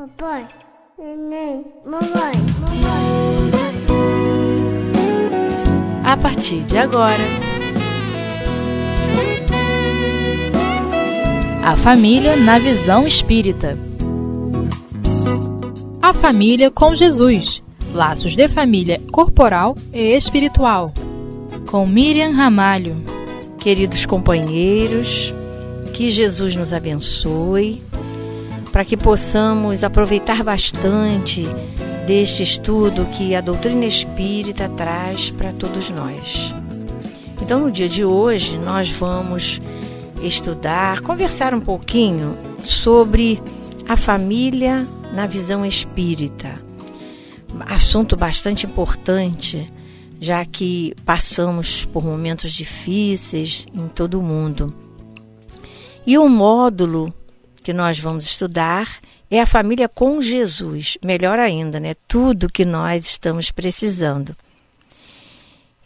Papai, neném, mamãe, mamãe. A partir de agora. A família na visão espírita. A família com Jesus. Laços de família corporal e espiritual. Com Miriam Ramalho. Queridos companheiros, que Jesus nos abençoe, para que possamos aproveitar bastante deste estudo que a doutrina espírita traz para todos nós. Então, no dia de hoje, nós vamos estudar, conversar um pouquinho sobre a família na visão espírita. Assunto bastante importante, já que passamos por momentos difíceis em todo o mundo. E o módulo que nós vamos estudar é a família com Jesus. Melhor ainda, né? Tudo que nós estamos precisando.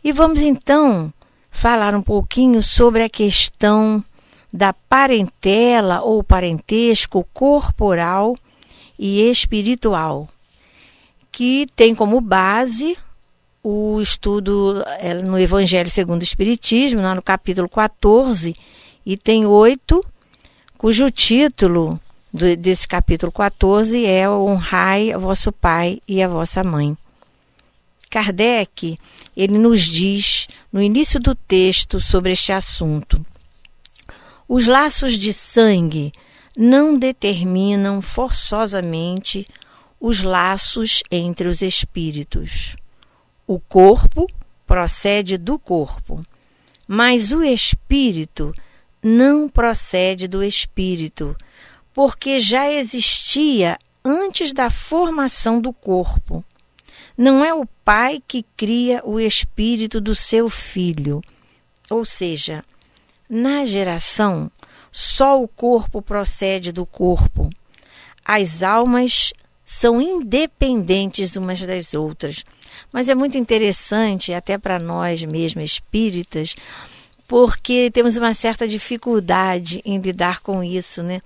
E vamos então falar um pouquinho sobre a questão da parentela ou parentesco corporal e espiritual, que tem como base o estudo é, no Evangelho segundo o Espiritismo, lá no capítulo 14, item 8, cujo título do, desse capítulo 14 é Honrai a vosso pai e a vossa mãe. Kardec, ele nos diz no início do texto sobre este assunto. Os laços de sangue não determinam forçosamente os laços entre os espíritos. O corpo procede do corpo, mas o espírito não procede do espírito, porque já existia antes da formação do corpo. Não é o pai que cria o espírito do seu filho. Ou seja, na geração, só o corpo procede do corpo. As almas são independentes umas das outras. Mas é muito interessante, até para nós mesmos espíritas, porque temos uma certa dificuldade em lidar com isso, né?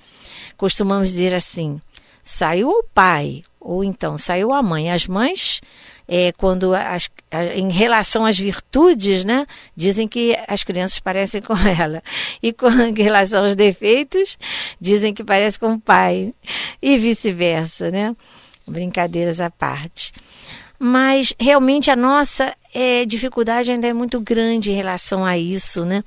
Costumamos dizer assim: saiu o pai, ou então saiu a mãe. As mães, é, quando as, em relação às virtudes, né, dizem que as crianças parecem com ela, e com em relação aos defeitos, dizem que parece com o pai, e vice-versa, né? Brincadeiras à parte mas realmente a nossa é, dificuldade ainda é muito grande em relação a isso, né?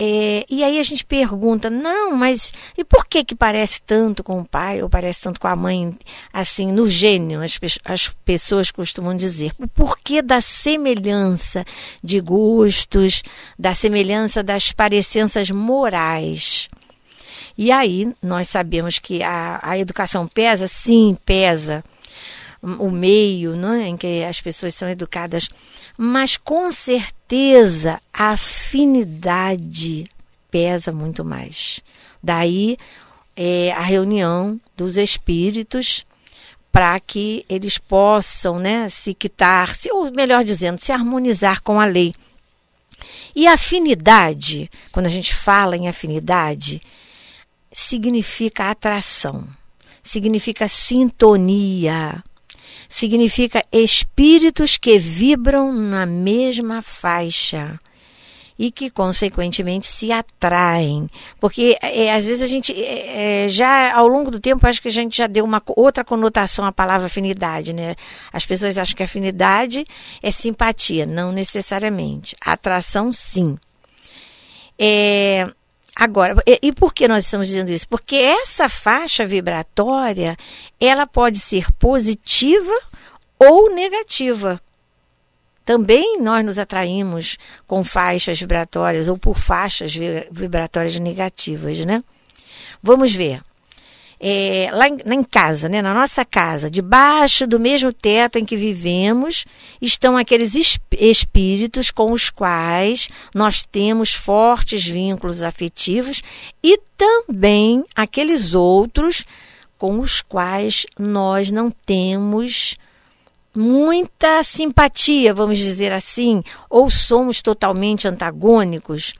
É, e aí a gente pergunta, não, mas e por que que parece tanto com o pai ou parece tanto com a mãe, assim, no gênio, as, as pessoas costumam dizer. O porquê da semelhança de gostos, da semelhança das parecenças morais. E aí nós sabemos que a, a educação pesa? Sim, pesa o meio né, em que as pessoas são educadas, mas com certeza a afinidade pesa muito mais. Daí é, a reunião dos espíritos para que eles possam né, se quitar, se, ou melhor dizendo, se harmonizar com a lei. E afinidade, quando a gente fala em afinidade, significa atração, significa sintonia, significa espíritos que vibram na mesma faixa e que, consequentemente, se atraem. Porque, é, às vezes, a gente, é, é, já ao longo do tempo, acho que a gente já deu uma outra conotação à palavra afinidade, né? As pessoas acham que afinidade é simpatia, não necessariamente. Atração, sim. É, Agora, e, e, por que nós estamos dizendo isso? Porque essa faixa vibratória, ela pode ser positiva ou negativa. Também nós nos atraímos com faixas vibratórias ou por faixas vibratórias negativas, né? Vamos ver é, lá, em, em casa, né, na nossa casa, debaixo do mesmo teto em que vivemos, estão aqueles espíritos com os quais nós temos fortes vínculos afetivos e também aqueles outros com os quais nós não temos muita simpatia, vamos dizer assim, ou somos totalmente antagônicos.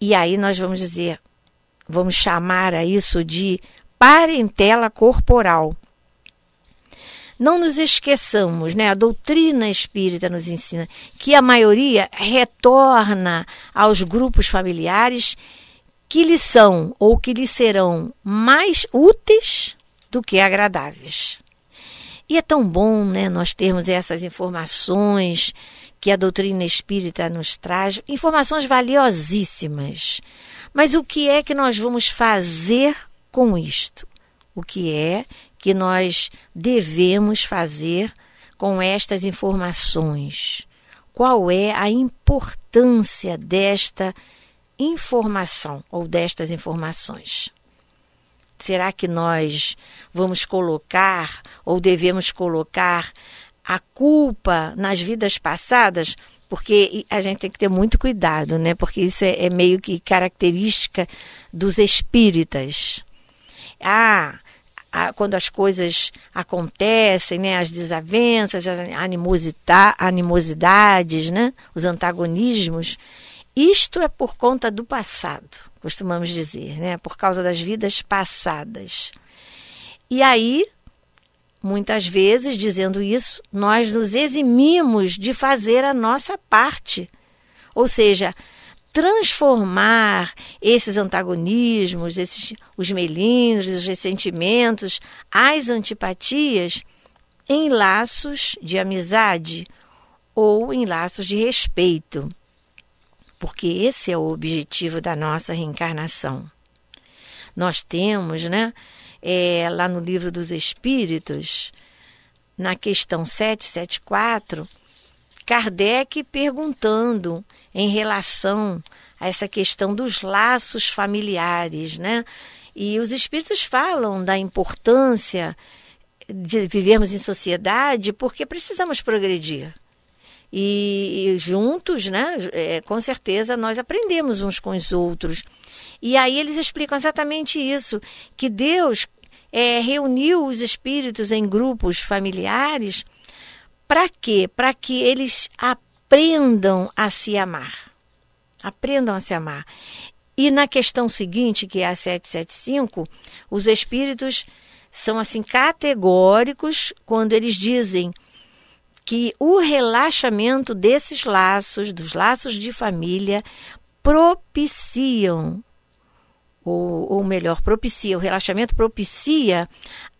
E aí nós vamos dizer, vamos chamar a isso de parentela corporal. não nos esqueçamos, né? A doutrina espírita nos ensina que a maioria retorna aos grupos familiares que lhe são ou que lhe serão mais úteis do que agradáveis. E é tão bom, né, nós termos essas informações que a doutrina espírita nos traz, informações valiosíssimas. Mas o que é que nós vamos fazer com isto? O que é que nós devemos fazer com estas informações? Qual é a importância desta informação ou destas informações? Será que nós vamos colocar ou devemos colocar a culpa nas vidas passadas? Porque a gente tem que ter muito cuidado, né? Porque isso é, é meio que característica dos espíritas. Ah, quando as coisas acontecem, né, as desavenças, as animosidades, né, os antagonismos, isto é por conta do passado, costumamos dizer, né, por causa das vidas passadas. E aí, muitas vezes, dizendo isso, nós nos eximimos de fazer a nossa parte. Ou seja, transformar esses antagonismos, esses, os melindres, os ressentimentos, as antipatias em laços de amizade ou em laços de respeito. Porque esse é o objetivo da nossa reencarnação. Nós temos, né, é, lá no livro dos Espíritos, na questão 774, Kardec perguntando em relação a essa questão dos laços familiares, né? E os espíritos falam da importância de vivermos em sociedade porque precisamos progredir. E, e juntos, né, é, com certeza, nós aprendemos uns com os outros. E aí eles explicam exatamente isso: que Deus é, reuniu os espíritos em grupos familiares para quê? Para que eles aprendam a se amar. Aprendam a se amar. E na questão seguinte, que é a 775, os espíritos são assim categóricos quando eles dizem que o relaxamento desses laços, dos laços de família, propiciam, ou, ou melhor, propicia, o relaxamento propicia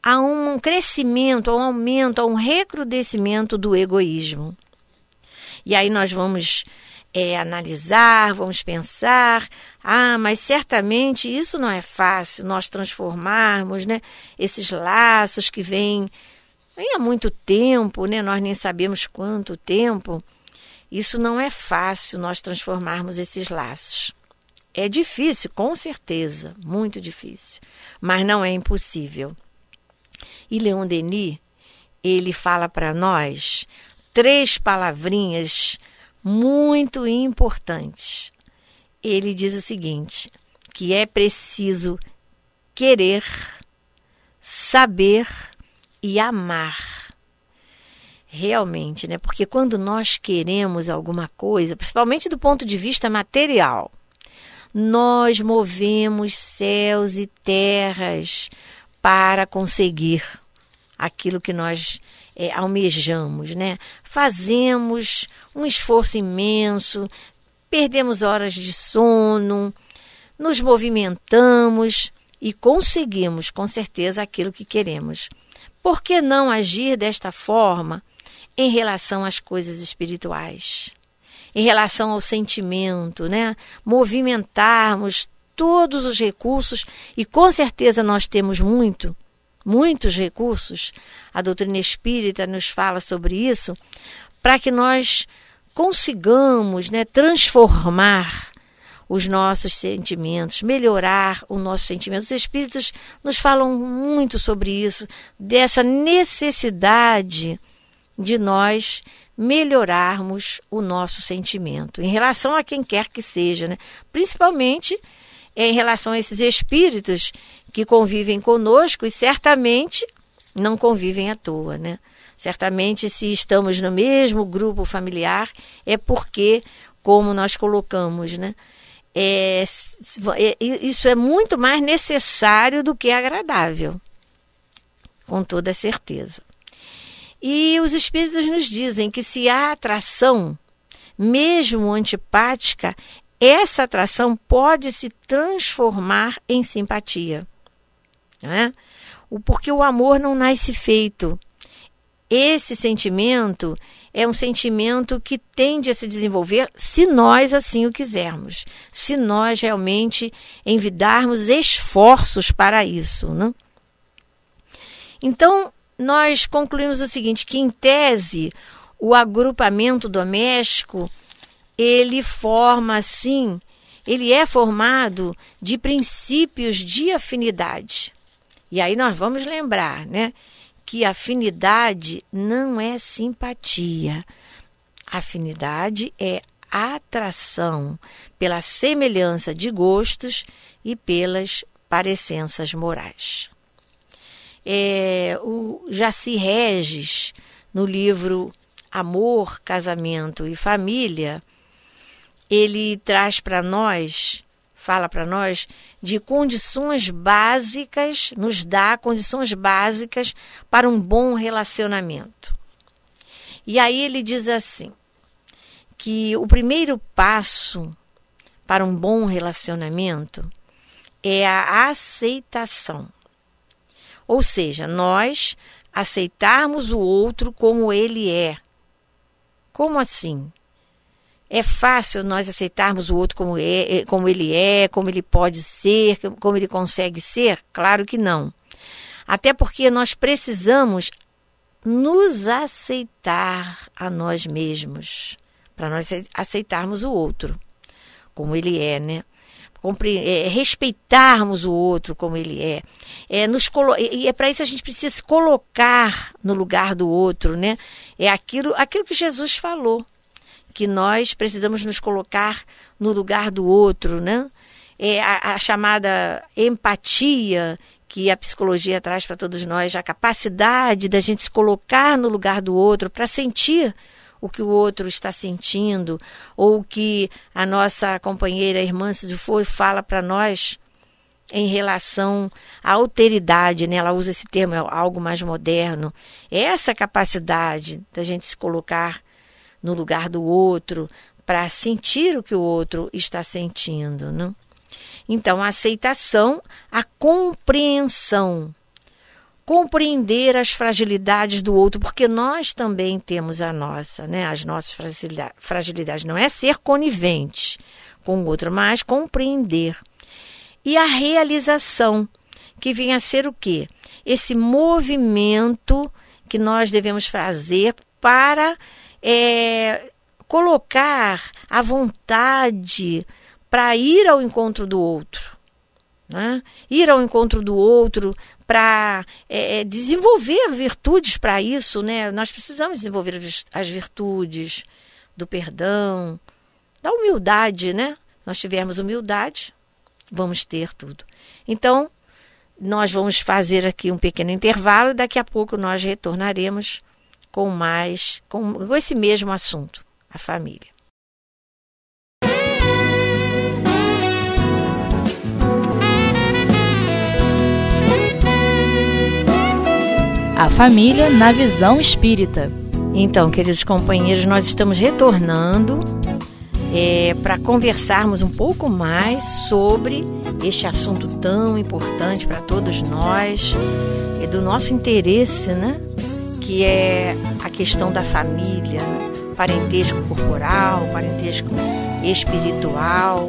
a um crescimento, a um aumento, a um recrudescimento do egoísmo. E aí nós vamos é, analisar, vamos pensar, ah, mas certamente isso não é fácil, nós transformarmos né, esses laços que vêm, vêm há muito tempo, né, nós nem sabemos quanto tempo. Isso não é fácil nós transformarmos esses laços. É difícil, com certeza, muito difícil, mas não é impossível. E Leon Denis, ele fala para nós três palavrinhas muito importantes. Ele diz o seguinte: que é preciso querer, saber e amar. Realmente, né? Porque quando nós queremos alguma coisa, principalmente do ponto de vista material, nós movemos céus e terras para conseguir aquilo que nós é, almejamos, né? Fazemos um esforço imenso, perdemos horas de sono, nos movimentamos e conseguimos com certeza aquilo que queremos. Por que não agir desta forma em relação às coisas espirituais? Em relação ao sentimento, né? Movimentarmos todos os recursos e com certeza nós temos muito muitos recursos, a doutrina espírita nos fala sobre isso, para que nós consigamos né, transformar os nossos sentimentos, melhorar o nosso sentimento. Os espíritos nos falam muito sobre isso, dessa necessidade de nós melhorarmos o nosso sentimento em relação a quem quer que seja, né? principalmente em relação a esses espíritos que convivem conosco e certamente não convivem à toa, né? Certamente, se estamos no mesmo grupo familiar, é porque, como nós colocamos, né? É, é, isso é muito mais necessário do que agradável, com toda certeza. E os espíritos nos dizem que se há atração, mesmo antipática, essa atração pode se transformar em simpatia. Né? Porque o amor não nasce feito. Esse sentimento é um sentimento que tende a se desenvolver se nós assim o quisermos, se nós realmente envidarmos esforços para isso. Né? Então, nós concluímos o seguinte, que em tese o agrupamento doméstico ele forma assim, ele é formado de princípios de afinidade. E aí nós vamos lembrar, né, que afinidade não é simpatia. Afinidade é atração pela semelhança de gostos e pelas parecenças morais. É, o Jaci Regis, no livro Amor, Casamento e Família, ele traz para nós, fala para nós, de condições básicas, nos dá condições básicas para um bom relacionamento. E aí ele diz assim: que o primeiro passo para um bom relacionamento é a aceitação. Ou seja, nós aceitarmos o outro como ele é. Como assim? É fácil nós aceitarmos o outro como, é, é, como ele é, como ele pode ser, como ele consegue ser? Claro que não. Até porque nós precisamos nos aceitar a nós mesmos, para nós aceitarmos o outro como ele é, né? É, respeitarmos o outro como ele é. é nos e é para isso a gente precisa se colocar no lugar do outro, né? É aquilo, aquilo que Jesus falou que nós precisamos nos colocar no lugar do outro, né? É a, a chamada empatia que a psicologia traz para todos nós, a capacidade da gente se colocar no lugar do outro para sentir o que o outro está sentindo, ou o que a nossa companheira, a irmã for, fala para nós em relação à alteridade, né? ela usa esse termo, é algo mais moderno. É essa capacidade da gente se colocar no lugar do outro, para sentir o que o outro está sentindo. Né? Então, a aceitação, a compreensão. Compreender as fragilidades do outro, porque nós também temos a nossa, né? As nossas fragilidades. Não é ser conivente com o outro, mas compreender. E a realização, que vem a ser o quê? Esse movimento que nós devemos fazer para é, colocar a vontade para ir ao encontro do outro. Né? Ir ao encontro do outro para é, é, desenvolver virtudes para isso. Né? Nós precisamos desenvolver as virtudes do perdão, da humildade. Né? Se nós tivermos humildade, vamos ter tudo. Então, nós vamos fazer aqui um pequeno intervalo e daqui a pouco nós retornaremos com mais, com, com esse mesmo assunto, a família. A família na visão espírita. Então, queridos companheiros, nós estamos retornando é, para conversarmos um pouco mais sobre este assunto tão importante para todos nós e do nosso interesse, né? Que é a questão da família, parentesco corporal, parentesco espiritual.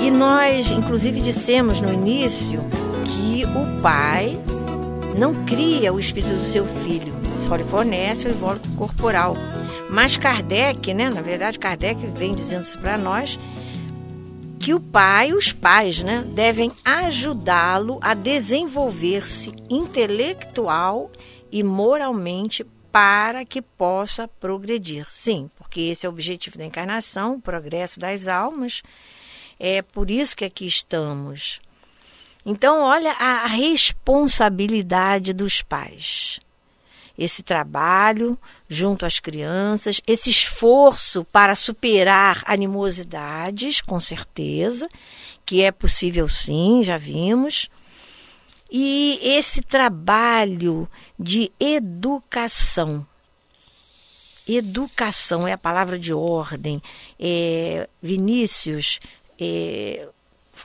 E nós, inclusive, dissemos no início que o pai não cria o espírito do seu filho, só lhe fornece o invólucro corporal. Mas Kardec, né, na verdade, Kardec vem dizendo isso para nós, que o pai, os pais, né, devem ajudá-lo a desenvolver-se intelectual e moralmente para que possa progredir. Sim, porque esse é o objetivo da encarnação, o progresso das almas. É por isso que aqui estamos. Então, olha a responsabilidade dos pais. Esse trabalho junto às crianças, esse esforço para superar animosidades, com certeza, que é possível sim, já vimos E esse trabalho de educação. Educação é a palavra de ordem. É, Vinícius, é,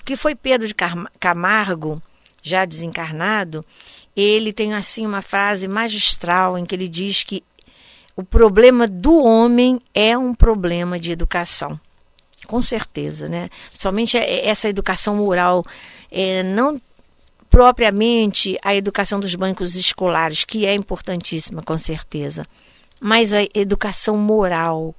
que foi Pedro de Camargo, já desencarnado, ele tem assim uma frase magistral em que ele diz que o problema do homem é um problema de educação. Com certeza, né? Somente essa educação moral, é, não propriamente a educação dos bancos escolares, que é importantíssima, com certeza, mas a educação moral,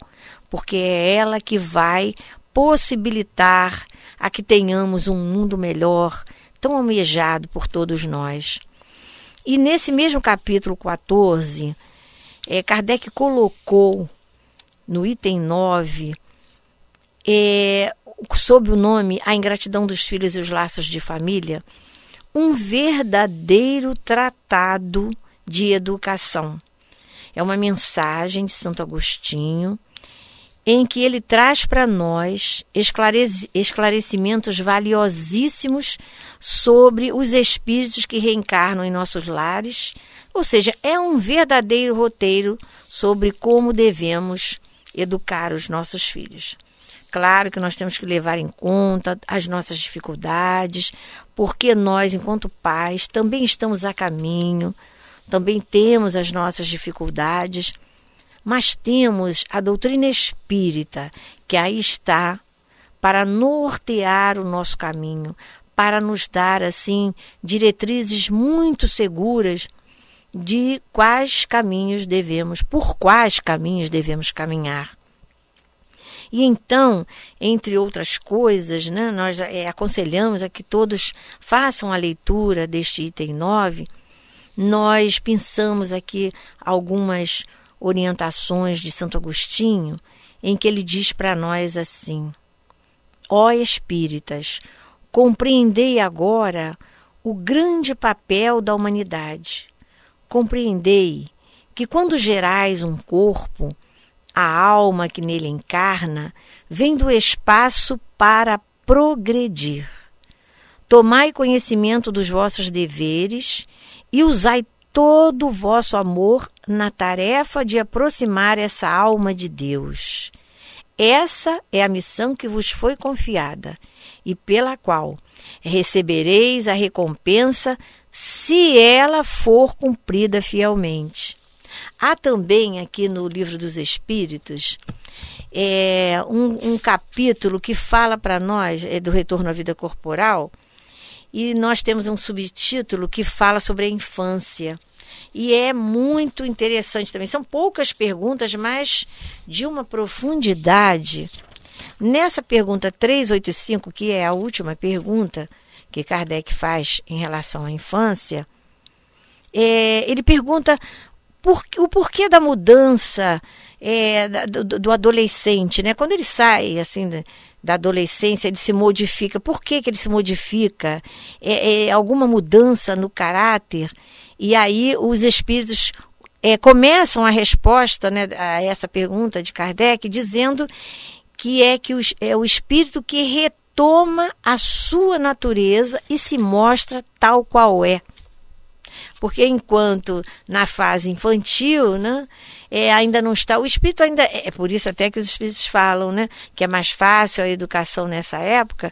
porque é ela que vai possibilitar a que tenhamos um mundo melhor, tão almejado por todos nós. E nesse mesmo capítulo 14, é, Kardec colocou no item 9, é, sob o nome A Ingratidão dos Filhos e os Laços de Família, um verdadeiro tratado de educação. É uma mensagem de Santo Agostinho em que ele traz para nós esclarecimentos valiosíssimos sobre os espíritos que reencarnam em nossos lares, ou seja, é um verdadeiro roteiro sobre como devemos educar os nossos filhos. Claro que nós temos que levar em conta as nossas dificuldades, porque nós, enquanto pais, também estamos a caminho, também temos as nossas dificuldades mas temos a doutrina espírita, que aí está para nortear o nosso caminho, para nos dar assim diretrizes muito seguras de quais caminhos devemos, por quais caminhos devemos caminhar. E então, entre outras coisas, né, nós é, aconselhamos a que todos façam a leitura deste item 9. Nós pensamos aqui algumas orientações de Santo Agostinho, em que ele diz para nós assim: Ó espíritas, compreendei agora o grande papel da humanidade. Compreendei que quando gerais um corpo, a alma que nele encarna vem do espaço para progredir. Tomai conhecimento dos vossos deveres e usai todo o vosso amor na tarefa de aproximar essa alma de Deus. Essa é a missão que vos foi confiada e pela qual recebereis a recompensa se ela for cumprida fielmente. Há também aqui no Livro dos Espíritos é, um, um capítulo que fala para nós é, do retorno à vida corporal e nós temos um subtítulo que fala sobre a infância. E é muito interessante também. São poucas perguntas, mas de uma profundidade. Nessa pergunta 385, que é a última pergunta que Kardec faz em relação à infância, é, ele pergunta por, o porquê da mudança é, do, do, adolescente, né? Quando ele sai assim da adolescência, ele se modifica. Por que, que ele se modifica? É, é alguma mudança no caráter? E aí os espíritos é, começam a resposta né, a essa pergunta de Kardec dizendo que é que os, é o espírito que retoma a sua natureza e se mostra tal qual é. Porque enquanto na fase infantil, né, é, ainda não está. O espírito ainda. É, é por isso até que os espíritos falam, né? Que é mais fácil a educação nessa época,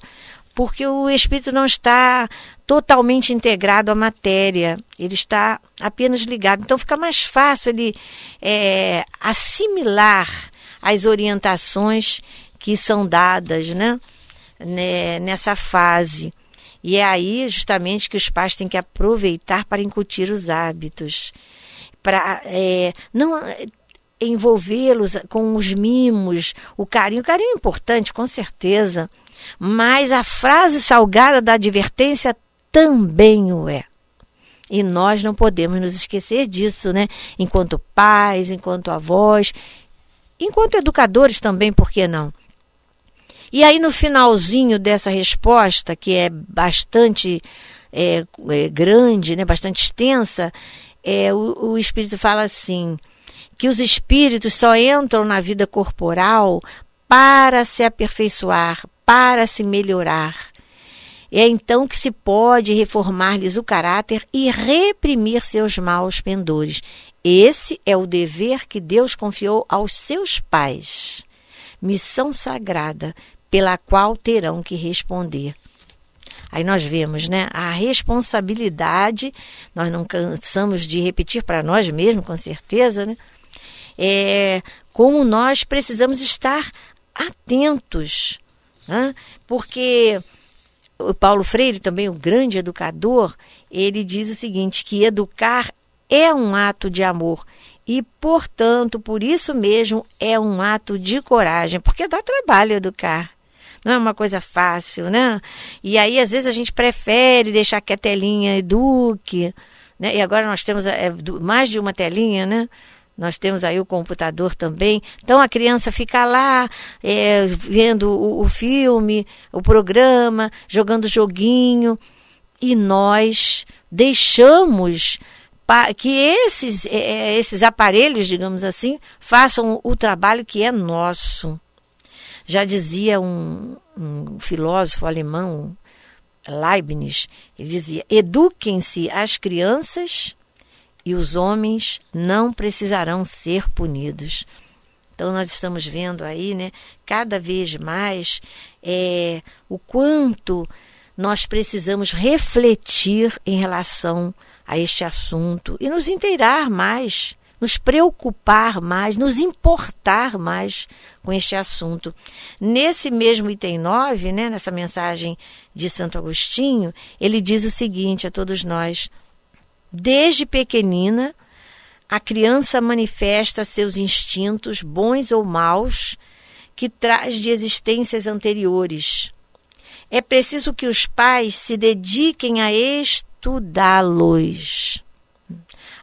porque o espírito não está totalmente integrado à matéria, ele está apenas ligado. Então fica mais fácil ele é, assimilar as orientações que são dadas né, né, nessa fase. E é aí justamente que os pais têm que aproveitar para incutir os hábitos para é, não é, envolvê-los com os mimos, o carinho. O carinho é importante, com certeza, mas a frase salgada da advertência também o é. E nós não podemos nos esquecer disso, né? Enquanto pais, enquanto avós, enquanto educadores também, por que não? E aí, no finalzinho dessa resposta, que é bastante é, é, grande, né, bastante extensa, é, o, o Espírito fala assim: que os espíritos só entram na vida corporal para se aperfeiçoar, para se melhorar. é então que se pode reformar-lhes o caráter e reprimir seus maus pendores. Esse é o dever que Deus confiou aos seus pais. Missão sagrada pela qual terão que responder. Aí nós vemos, né, a responsabilidade, nós não cansamos de repetir para nós mesmos, com certeza, né? É, como nós precisamos estar atentos, né? porque o Paulo Freire, também o grande educador, ele diz o seguinte, que educar é um ato de amor e, portanto, por isso mesmo é um ato de coragem, porque dá trabalho educar não é uma coisa fácil, né? E aí, às vezes, a gente prefere deixar que a telinha eduque, né? E agora nós temos é, mais de uma telinha, né? Nós temos aí o computador também. Então a criança fica lá é, vendo o, o filme, o programa, jogando joguinho. E nós deixamos que esses, é, esses aparelhos, digamos assim, façam o trabalho que é nosso. Já dizia um, um filósofo alemão, Leibniz, ele dizia: eduquem-se as crianças e os homens não precisarão ser punidos. Então nós estamos vendo aí, né, cada vez mais é, o quanto nós precisamos refletir em relação a este assunto e nos inteirar mais nos preocupar mais, nos importar mais com este assunto. Nesse mesmo item 9, né, nessa mensagem de Santo Agostinho, ele diz o seguinte a todos nós: Desde pequenina, a criança manifesta seus instintos, bons ou maus, que traz de existências anteriores. É preciso que os pais se dediquem a estudá-los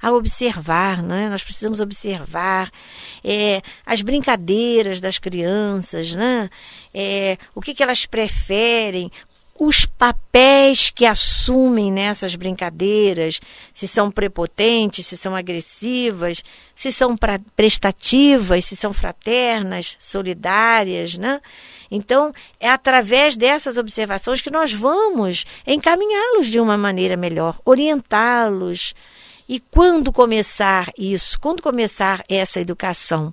a observar, né? Nós precisamos observar é, as brincadeiras das crianças, né? É, o que, que elas preferem, os papéis que assumem nessas brincadeiras, se são prepotentes, se são agressivas, se são prestativas, se são fraternas, solidárias, né? Então, é através dessas observações que nós vamos encaminhá-los de uma maneira melhor, orientá-los, e quando começar isso? Quando começar essa educação?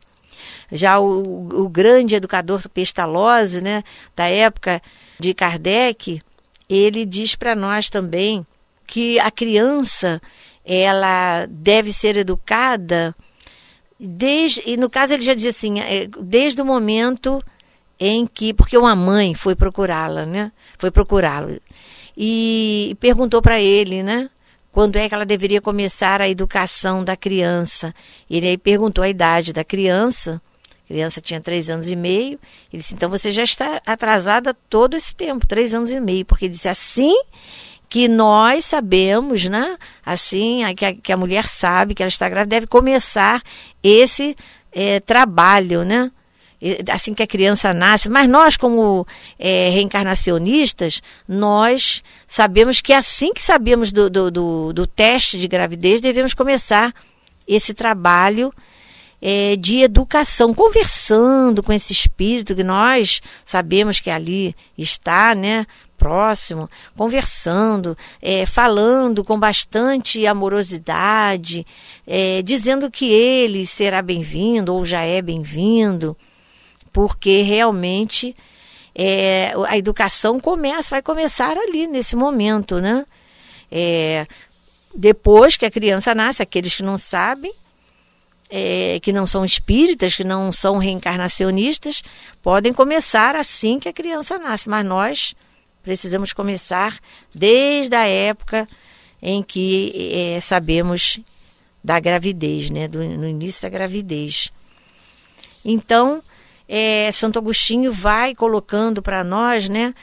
Já o, o grande educador Pestalozzi, né, da época de Kardec, ele diz para nós também que a criança ela deve ser educada desde e no caso ele já diz assim é, desde o momento em que porque uma mãe foi procurá-la né foi procurá-lo e perguntou para ele né quando é que ela deveria começar a educação da criança. Ele aí perguntou a idade da criança. A criança tinha três anos e meio. Ele disse: então você já está atrasada todo esse tempo, três anos e meio, porque ele disse assim que nós sabemos, né? Assim, que a, que a mulher sabe que ela está grávida, deve começar esse é, trabalho, né? Assim que a criança nasce, mas nós, como é, reencarnacionistas, nós sabemos que assim que sabemos do, do, do, do teste de gravidez, devemos começar esse trabalho é, de educação, conversando com esse espírito que nós sabemos que ali está, né? Próximo, conversando, é, falando com bastante amorosidade, é, dizendo que ele será bem-vindo ou já é bem-vindo porque realmente é, a educação começa, vai começar ali nesse momento, né? É, depois que a criança nasce, aqueles que não sabem, é, que não são espíritas, que não são reencarnacionistas, podem começar assim que a criança nasce, mas nós precisamos começar desde a época em que é, sabemos da gravidez, né? Do, no início da gravidez. Então, é, Santo Agostinho vai colocando para nós, né,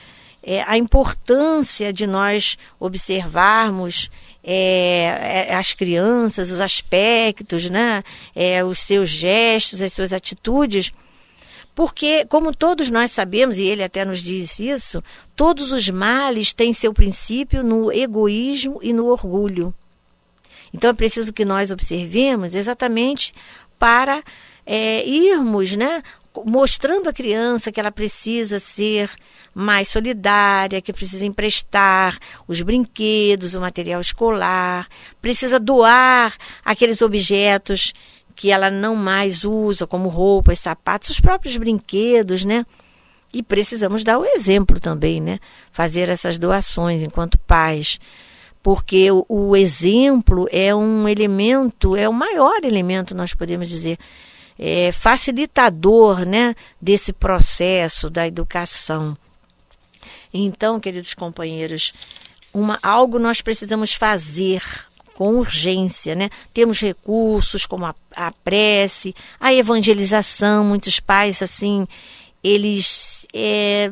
é, a importância de nós observarmos é, é, as crianças, os aspectos, né, é, os seus gestos, as suas atitudes, porque, como todos nós sabemos, e ele até nos diz isso, todos os males têm seu princípio no egoísmo e no orgulho. Então é preciso que nós observemos exatamente para é, irmos né, mostrando à criança que ela precisa ser mais solidária, que precisa emprestar os brinquedos, o material escolar, precisa doar aqueles objetos que ela não mais usa, como roupas, sapatos, os próprios brinquedos, né? E precisamos dar o exemplo também, né? Fazer essas doações enquanto pais. Porque o, exemplo é um elemento, é o maior elemento, nós podemos dizer, é, facilitador né, desse processo da educação. Então, queridos companheiros, uma, algo nós precisamos fazer com urgência, né? Temos recursos como a, a prece, a evangelização, muitos pais assim, eles é,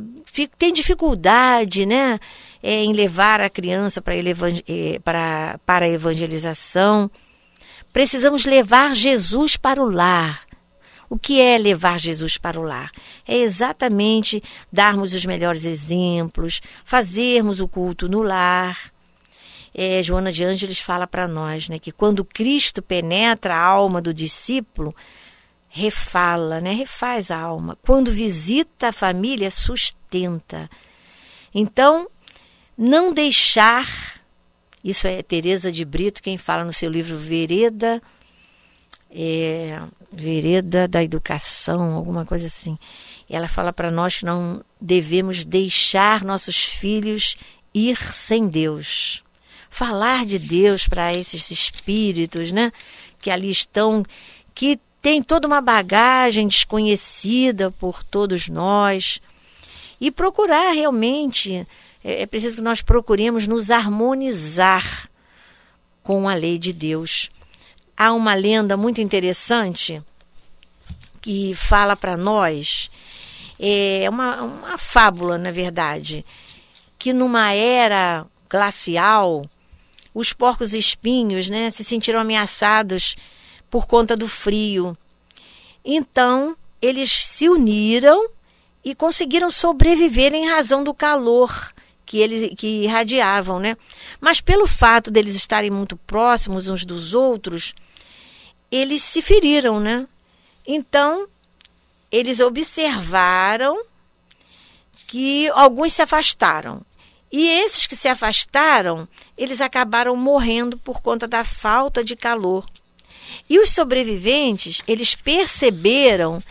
têm dificuldade, né? É, em levar a criança para, é, para, para a evangelização. Precisamos levar Jesus para o lar. O que é levar Jesus para o lar? É exatamente darmos os melhores exemplos, fazermos o culto no lar. É, Joana de Ângeles fala para nós né, que quando Cristo penetra a alma do discípulo, refala, né, refaz a alma. Quando visita a família, sustenta. Então, não deixar, isso é Teresa de Brito quem fala no seu livro Vereda é, vereda da educação, alguma coisa assim. Ela fala para nós que não devemos deixar nossos filhos ir sem Deus. Falar de Deus para esses espíritos, né, que ali estão, que tem toda uma bagagem desconhecida por todos nós. E procurar realmente, é, é preciso que nós procuremos nos harmonizar com a lei de Deus há uma lenda muito interessante que fala para nós, é uma, uma fábula, na verdade, que numa era glacial, os porcos espinhos né, se sentiram ameaçados por conta do frio. Então, eles se uniram e conseguiram sobreviver em razão do calor que eles que irradiavam, né? Mas pelo fato deles estarem muito próximos uns dos outros, eles se feriram, né? Então, eles observaram que alguns se afastaram. E esses que se afastaram, eles acabaram morrendo por conta da falta de calor. E os sobreviventes, eles perceberam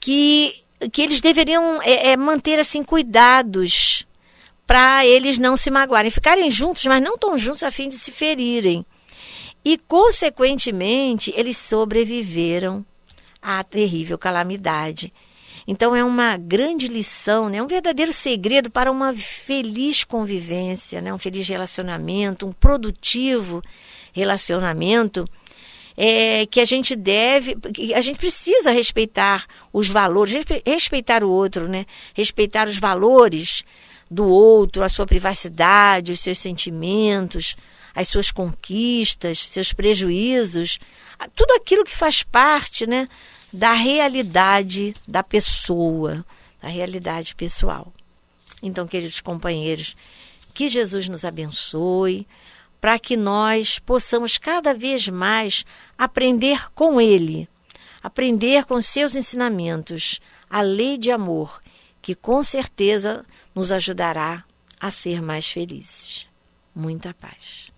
que, que eles deveriam é, é, manter assim cuidados para eles não se magoarem, ficarem juntos, mas não tão juntos a fim de se ferirem. E, consequentemente, eles sobreviveram à terrível calamidade. Então, é uma grande lição, né? um verdadeiro segredo para uma feliz convivência, né? um feliz relacionamento, um produtivo relacionamento. É, que a gente deve, a gente precisa respeitar os valores, respeitar o outro, né? Respeitar os valores do outro, a sua privacidade, os seus sentimentos, as suas conquistas, seus prejuízos, tudo aquilo que faz parte né, da realidade da pessoa, da realidade pessoal. Então, queridos companheiros, que Jesus nos abençoe, para que nós possamos cada vez mais aprender com Ele, aprender com seus ensinamentos, a lei de amor, que com certeza nos ajudará a ser mais felizes. Muita paz.